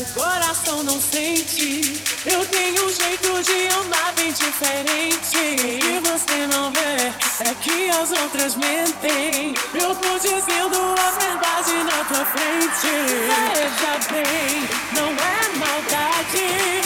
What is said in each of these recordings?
o coração não sente. Eu tenho um jeito de amar bem diferente. E você não vê, é que as outras mentem. Eu tô dizendo a verdade na tua frente. Veja bem, não é maldade.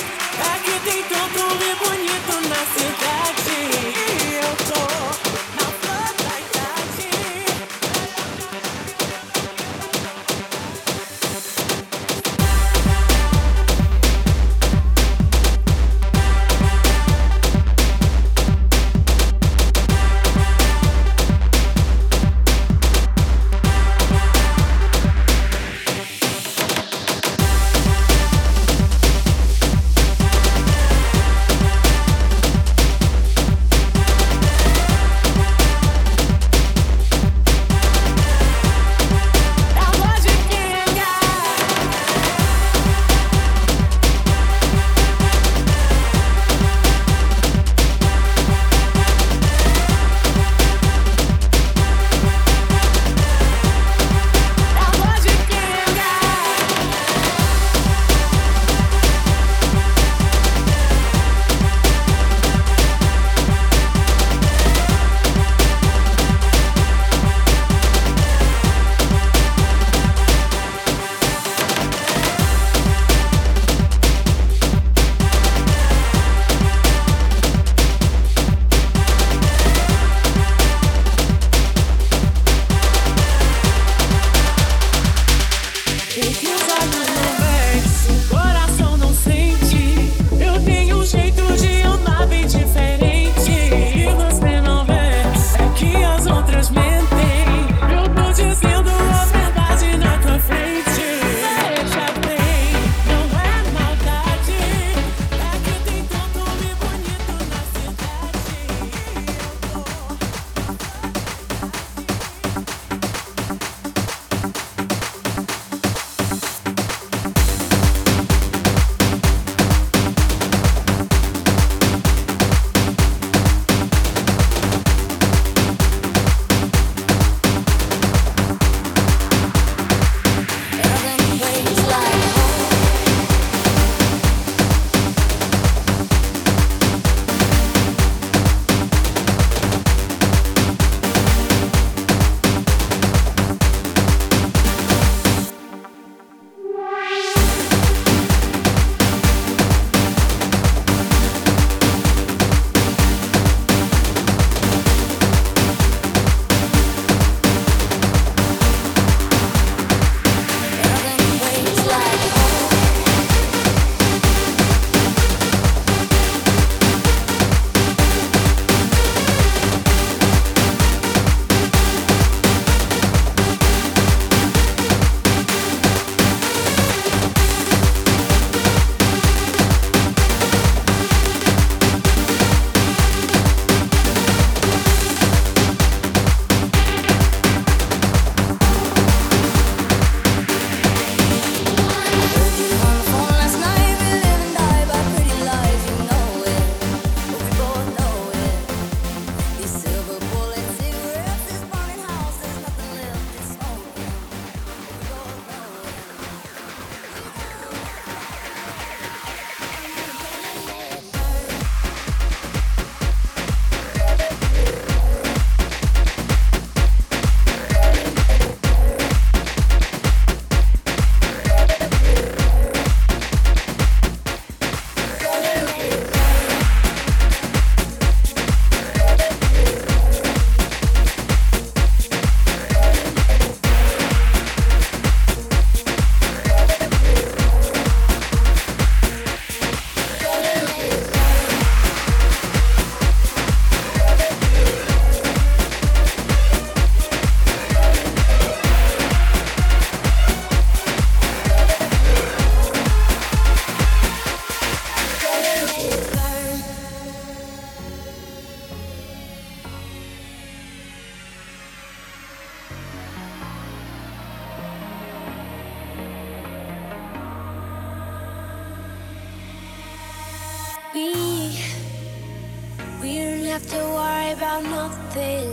have to worry about nothing.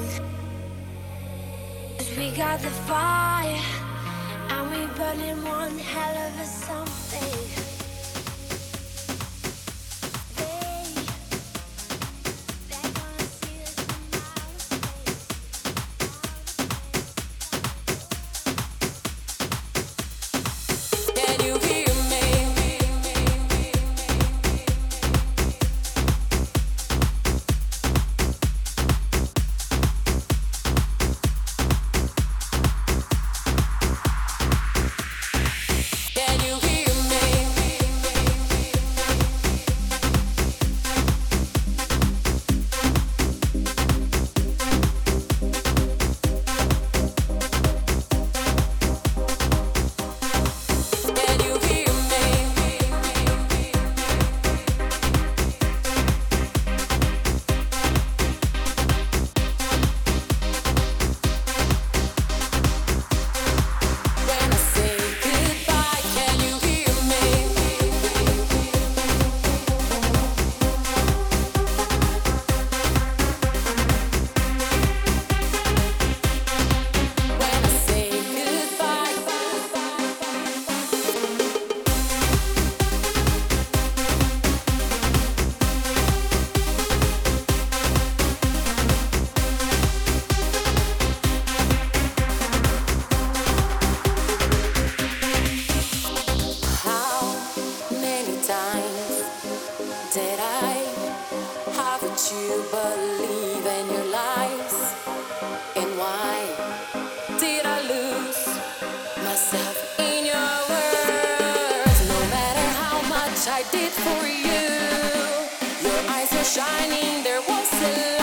Cause we got the fire, and we burn in one hell of a for you. Your eyes were shining, there was a